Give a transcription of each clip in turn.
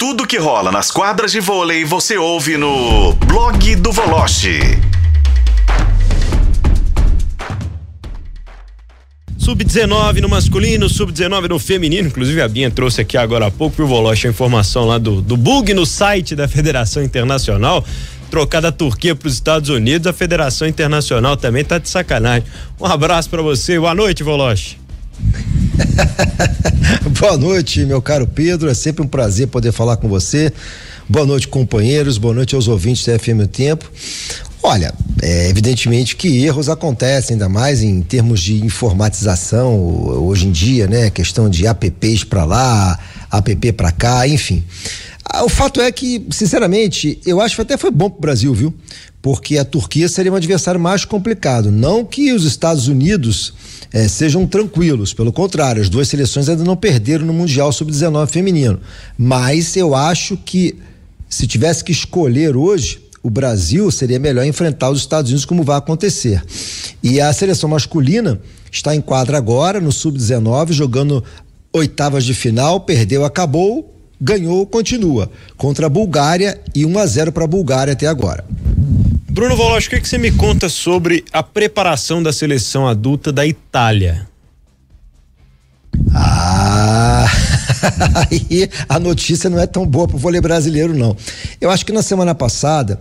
Tudo que rola nas quadras de vôlei você ouve no blog do Voloche. Sub-19 no masculino, sub-19 no feminino. Inclusive a Binha trouxe aqui agora há pouco pro Voloche a informação lá do, do bug no site da Federação Internacional. Trocada a Turquia para os Estados Unidos, a Federação Internacional também tá de sacanagem. Um abraço para você, boa noite, Voloche. boa noite, meu caro Pedro. É sempre um prazer poder falar com você. Boa noite, companheiros. Boa noite aos ouvintes da FM Tempo. Olha, é evidentemente que erros acontecem, ainda mais em termos de informatização hoje em dia, né? Questão de apps para lá, app para cá, enfim. Ah, o fato é que, sinceramente, eu acho que até foi bom para o Brasil, viu? Porque a Turquia seria um adversário mais complicado. Não que os Estados Unidos eh, sejam tranquilos, pelo contrário, as duas seleções ainda não perderam no Mundial Sub-19 feminino. Mas eu acho que, se tivesse que escolher hoje, o Brasil seria melhor enfrentar os Estados Unidos, como vai acontecer. E a seleção masculina está em quadra agora, no Sub-19, jogando oitavas de final, perdeu, acabou, ganhou, continua. Contra a Bulgária e 1 a 0 para a Bulgária até agora. Bruno Voloch, o que, que você me conta sobre a preparação da seleção adulta da Itália? Ah, aí a notícia não é tão boa para o vôlei brasileiro, não. Eu acho que na semana passada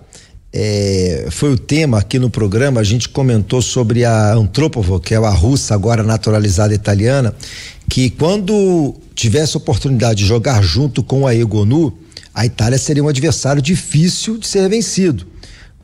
é, foi o tema aqui no programa, a gente comentou sobre a Antropova, que é a russa agora naturalizada italiana, que quando tivesse oportunidade de jogar junto com a Egonu, a Itália seria um adversário difícil de ser vencido,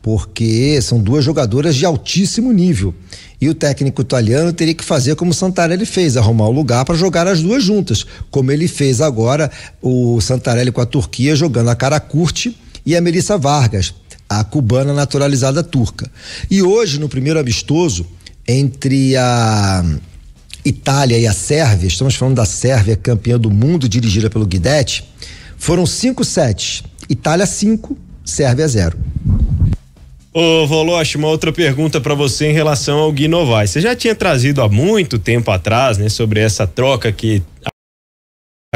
porque são duas jogadoras de altíssimo nível. E o técnico italiano teria que fazer como o Santarelli fez, arrumar o um lugar para jogar as duas juntas, como ele fez agora o Santarelli com a Turquia jogando a cara curte e a Melissa Vargas a cubana naturalizada turca. E hoje, no primeiro amistoso, entre a Itália e a Sérvia, estamos falando da Sérvia, campeã do mundo, dirigida pelo Guidetti, foram cinco sets. Itália cinco, Sérvia zero. Ô, Voloche, uma outra pergunta para você em relação ao Gui Novaes. Você já tinha trazido há muito tempo atrás, né, sobre essa troca que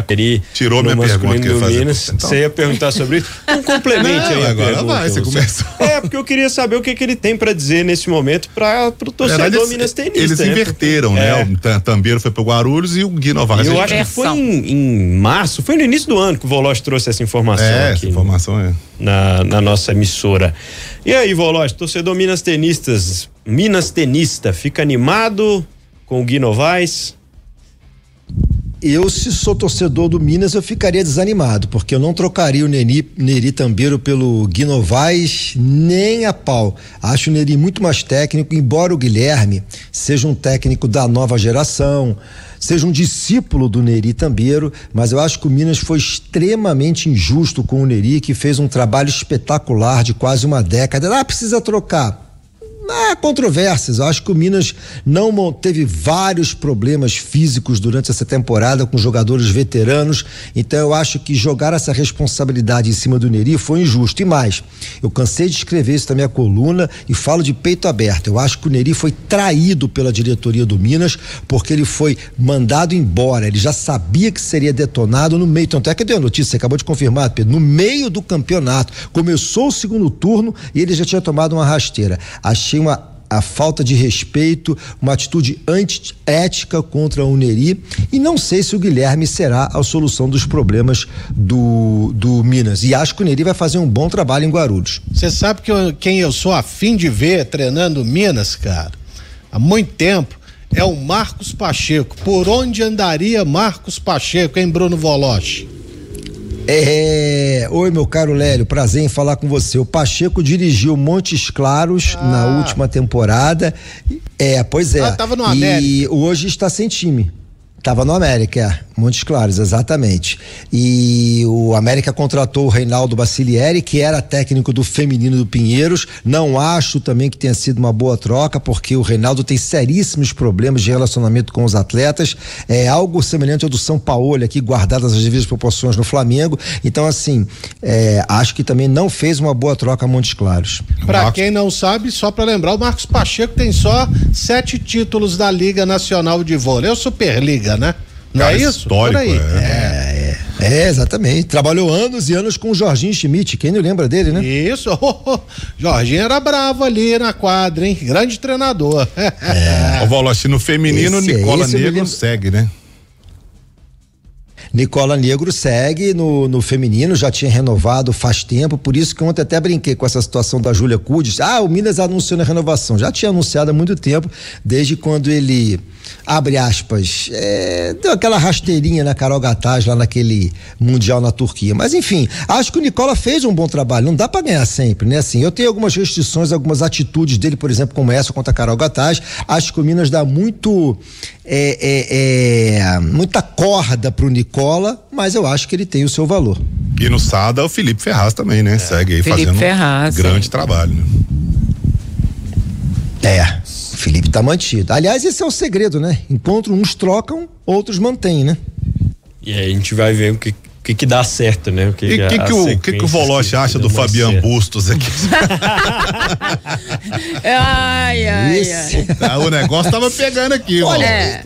Peri Tirou minha pergunta que eu ia Minas. Então. Você ia perguntar sobre isso? Um complemente aí. Agora pergunta, vai, você começou. É, porque eu queria saber o que, que ele tem para dizer nesse momento para o torcedor eles, Minas Tenista. Eles né? inverteram, né? é. né? O Tambeiro foi pro Guarulhos e o Gui Novaes. Eu acho que foi em, em, março, foi no início do ano que o Voloche trouxe essa informação é, aqui. Essa informação é. Na, na nossa emissora. E aí, Voloche, torcedor Minas Tenistas, Minas Tenista, fica animado com o Gui Novaes? Eu, se sou torcedor do Minas, eu ficaria desanimado, porque eu não trocaria o Neri, Neri Tambeiro pelo Guinovaz nem a pau. Acho o Neri muito mais técnico, embora o Guilherme seja um técnico da nova geração, seja um discípulo do Neri Tambeiro, mas eu acho que o Minas foi extremamente injusto com o Neri, que fez um trabalho espetacular de quase uma década. Ah, precisa trocar Há controvérsias. Eu acho que o Minas não teve vários problemas físicos durante essa temporada com jogadores veteranos. Então eu acho que jogar essa responsabilidade em cima do Neri foi injusto. E mais, eu cansei de escrever isso na minha coluna e falo de peito aberto. Eu acho que o Neri foi traído pela diretoria do Minas porque ele foi mandado embora. Ele já sabia que seria detonado no meio. Tanto é que deu a notícia, você acabou de confirmar, Pedro, no meio do campeonato. Começou o segundo turno e ele já tinha tomado uma rasteira. Achei uma a falta de respeito, uma atitude antiética contra o Neri e não sei se o Guilherme será a solução dos problemas do, do Minas. E acho que o Neri vai fazer um bom trabalho em Guarulhos. Você sabe que eu, quem eu sou afim de ver treinando Minas, cara, há muito tempo, é o Marcos Pacheco. Por onde andaria Marcos Pacheco, em Bruno Voloche? É, oi, meu caro Lélio, prazer em falar com você. O Pacheco dirigiu Montes Claros ah. na última temporada. É, pois é. Ah, tava no. E hoje está sem time. Tava no América, é. Montes Claros, exatamente. E o América contratou o Reinaldo Bacilieri, que era técnico do feminino do Pinheiros. Não acho também que tenha sido uma boa troca, porque o Reinaldo tem seríssimos problemas de relacionamento com os atletas. É algo semelhante ao do São Paulo, aqui guardadas as devidas proporções no Flamengo. Então, assim, é, acho que também não fez uma boa troca a Montes Claros. Para quem não sabe, só para lembrar, o Marcos Pacheco tem só sete títulos da Liga Nacional de Vôlei. É o Superliga né? Não Cara, é isso? Histórico, é. é. é. É, exatamente. Trabalhou anos e anos com o Jorginho Schmidt. Quem não lembra dele, né? Isso. Jorginho era bravo ali na quadra, hein? Grande treinador. É. O Voloche no feminino, Esse- Nicola esse Negro segue, né? Nicola Negro segue no, no feminino, já tinha renovado faz tempo, por isso que ontem até brinquei com essa situação da Júlia Cudes. Ah, o Minas anunciou na renovação. Já tinha anunciado há muito tempo, desde quando ele, abre aspas, é, deu aquela rasteirinha na Carol Gataz lá naquele Mundial na Turquia. Mas enfim, acho que o Nicola fez um bom trabalho. Não dá para ganhar sempre, né? Assim, eu tenho algumas restrições, algumas atitudes dele, por exemplo, como essa contra a Carol Gataz. Acho que o Minas dá muito. é, é, é, muita corda pro Nicola, mas eu acho que ele tem o seu valor. E no Sada, o Felipe Ferraz também, né? Segue aí Felipe fazendo Ferraz, um grande é. trabalho. Né? É, o Felipe tá mantido. Aliás, esse é o segredo, né? Enquanto uns trocam, outros mantêm, né? E aí a gente vai ver o que, que, que dá certo, né? O que, E o que, que, o, que, que o Voloche que acha do Fabian certo. Bustos aqui? Ai, ai, ai. Ah, o negócio tava pegando aqui, Olha, É.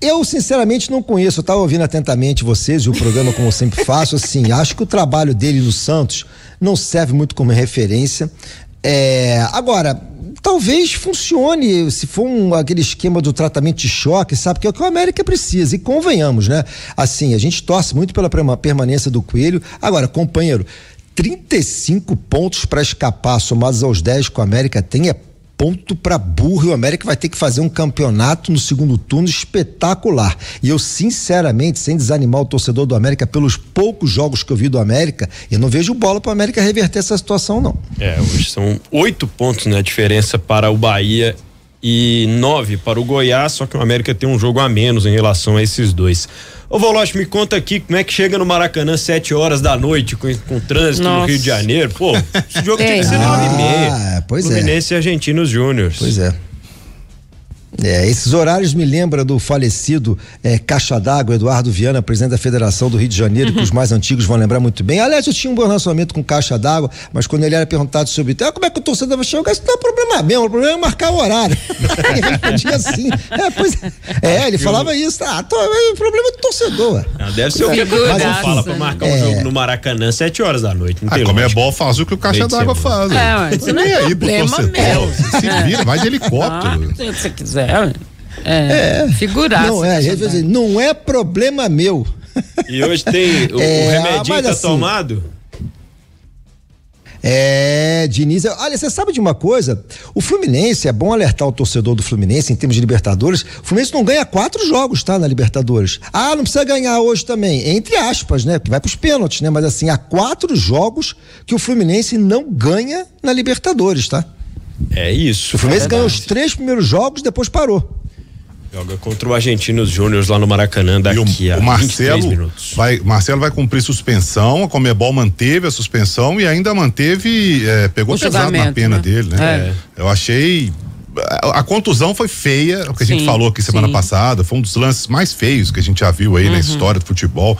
Eu, sinceramente, não conheço. Eu estava ouvindo atentamente vocês e o programa, como eu sempre faço. Assim, acho que o trabalho dele no Santos não serve muito como referência. É, agora, talvez funcione se for um, aquele esquema do tratamento de choque, sabe? Que é o que o América precisa. E convenhamos, né? Assim, a gente torce muito pela perma- permanência do Coelho. Agora, companheiro, 35 pontos para escapar, somados aos 10 que o América tem, é ponto para burro e o América vai ter que fazer um campeonato no segundo turno espetacular. E eu, sinceramente, sem desanimar o torcedor do América, pelos poucos jogos que eu vi do América, eu não vejo bola para o América reverter essa situação, não. É, hoje são oito pontos na diferença para o Bahia e nove para o Goiás, só que o América tem um jogo a menos em relação a esses dois. Ô Voloche, me conta aqui como é que chega no Maracanã sete horas da noite com, com trânsito no Nossa. Rio de Janeiro. Pô, esse jogo Tem. que ser nove e meia. Ah, pois é. Fluminense e Argentinos Júnior. Pois é. É, esses horários me lembram do falecido é, Caixa d'Água, Eduardo Viana, presidente da Federação do Rio de Janeiro, que os mais antigos vão lembrar muito bem. Aliás, eu tinha um bom relacionamento com Caixa d'Água, mas quando ele era perguntado sobre ah, como é que o torcedor vai chegar, isso não é problema meu, o problema é marcar o horário. ele respondia assim. É, pois é. É, ele falava isso. Ah, tô, é o problema do torcedor. ué. Ah, deve ser o que a fala pra né? marcar um jogo no Maracanã sete horas da noite. Não Ah, como é lógica. bom, faz o que o caixa d'água faz. É, né? ué, isso não Nem é aí pro problema torcedor. meu. Se vira, vai de Ah, helicóptero. se você quiser. É, figuraça. Não, é, às vezes, assim, não é problema meu. E hoje tem o, o É, remedinho mas tá assim, tomado? É, Diniz, olha, você sabe de uma coisa? O Fluminense, é bom alertar o torcedor do Fluminense em termos de Libertadores. O Fluminense não ganha quatro jogos, tá? Na Libertadores. Ah, não precisa ganhar hoje também. Entre aspas, né? Porque vai pros pênaltis, né? Mas assim, há quatro jogos que o Fluminense não ganha na Libertadores, tá? É isso. O Fluminense é ganhou os três primeiros jogos, depois parou. Joga contra o Argentinos Júnior lá no Maracanã E daqui a o, o 23 Marcelo minutos. vai, Marcelo vai cumprir suspensão, a Comebol manteve a suspensão e ainda manteve, é, pegou O pesado na pena né? dele, né? Eu achei a, a contusão foi feia, o que a gente Sim, falou aqui semana sim. passada, foi um dos lances mais feios que a gente já viu aí Uhum. na história do futebol.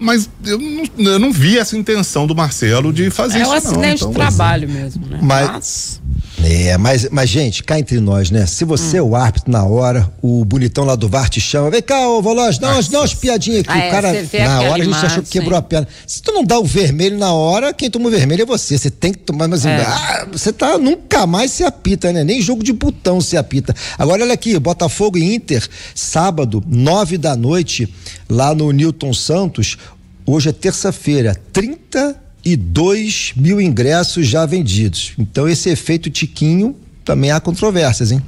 Mas eu não, eu não vi essa intenção do Marcelo de fazer É isso. um não. acidente Então, de trabalho mesmo, né? Mas- É, mas, mas, gente, cá entre nós, né? Se você é Hum. o árbitro na hora, o bonitão lá do VAR te chama, vem cá, ô Voloz, dá umas, dá umas piadinhas aqui. Ah, o é, cara, vê na hora, a gente achou que quebrou a perna. Se tu não dá o vermelho na hora, quem toma o vermelho é você. Você tem que tomar, mas É. ah, você tá, nunca mais se apita, né? Nem jogo de botão se apita. Agora, olha aqui, Botafogo e Inter, sábado, nove da noite, lá no Newton Santos. Hoje é terça-feira, 32 mil ingressos já vendidos. Então, esse efeito tiquinho também há controvérsias, hein?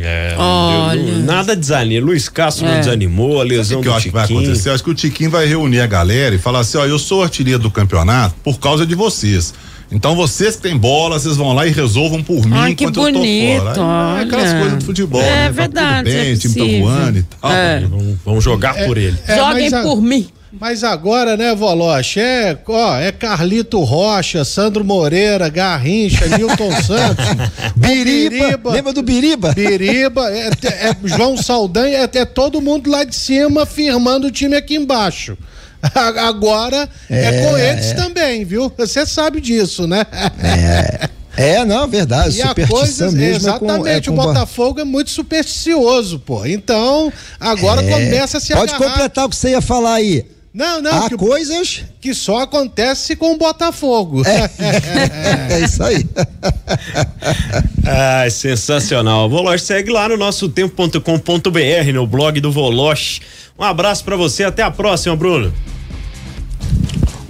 É, Olha. não- nada desanima. Luiz Castro não É. desanimou, a O lesão que eu do acho que vai Tiquinho. acontecer? Eu acho que o Tiquinho vai reunir a galera e falar assim: ó, eu sou artilheiro do campeonato por causa de vocês. Então vocês que têm bola, vocês vão lá e resolvam por mim Ai, que enquanto eu tô bonito, fora. Aí, é aquelas coisas do futebol, É né? Tá verdade, Tudo bem, é o time tá voando e tal. É. Vão jogar por ele. É, Joguem mas por mim. Mas agora, né, Voloche, é, ó, é Carlito Rocha, Sandro Moreira, Garrincha, Nilton Santos, Biriba, lembra do Biriba? Biriba, é, é João Saldanha, é, é todo mundo lá de cima firmando o time aqui embaixo. Agora é, com eles também, viu? Você sabe disso, né? É, não, verdade. E a superstição coisa, mesmo é com, exatamente, é com o Botafogo é muito supersticioso, pô. Então, agora começa a se Pode agarrar. completar o que você ia falar aí. Não, não. Há que, coisas. que só acontece com o Botafogo. É isso aí. Ah, sensacional. Voloche segue lá no nosso tempo.com.br, no blog do Voloche. Um abraço pra você, até a próxima, Bruno.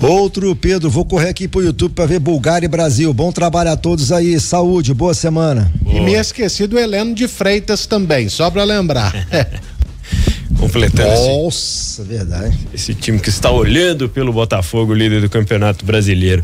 Outro, Pedro, vou correr aqui pro YouTube pra ver Bulgária e Brasil. Bom trabalho a todos aí. Saúde, boa semana. E me esqueci do Heleno de Freitas também, só pra lembrar. Completando esse, Nossa, verdade. esse time que está olhando pelo Botafogo, líder do Campeonato Brasileiro.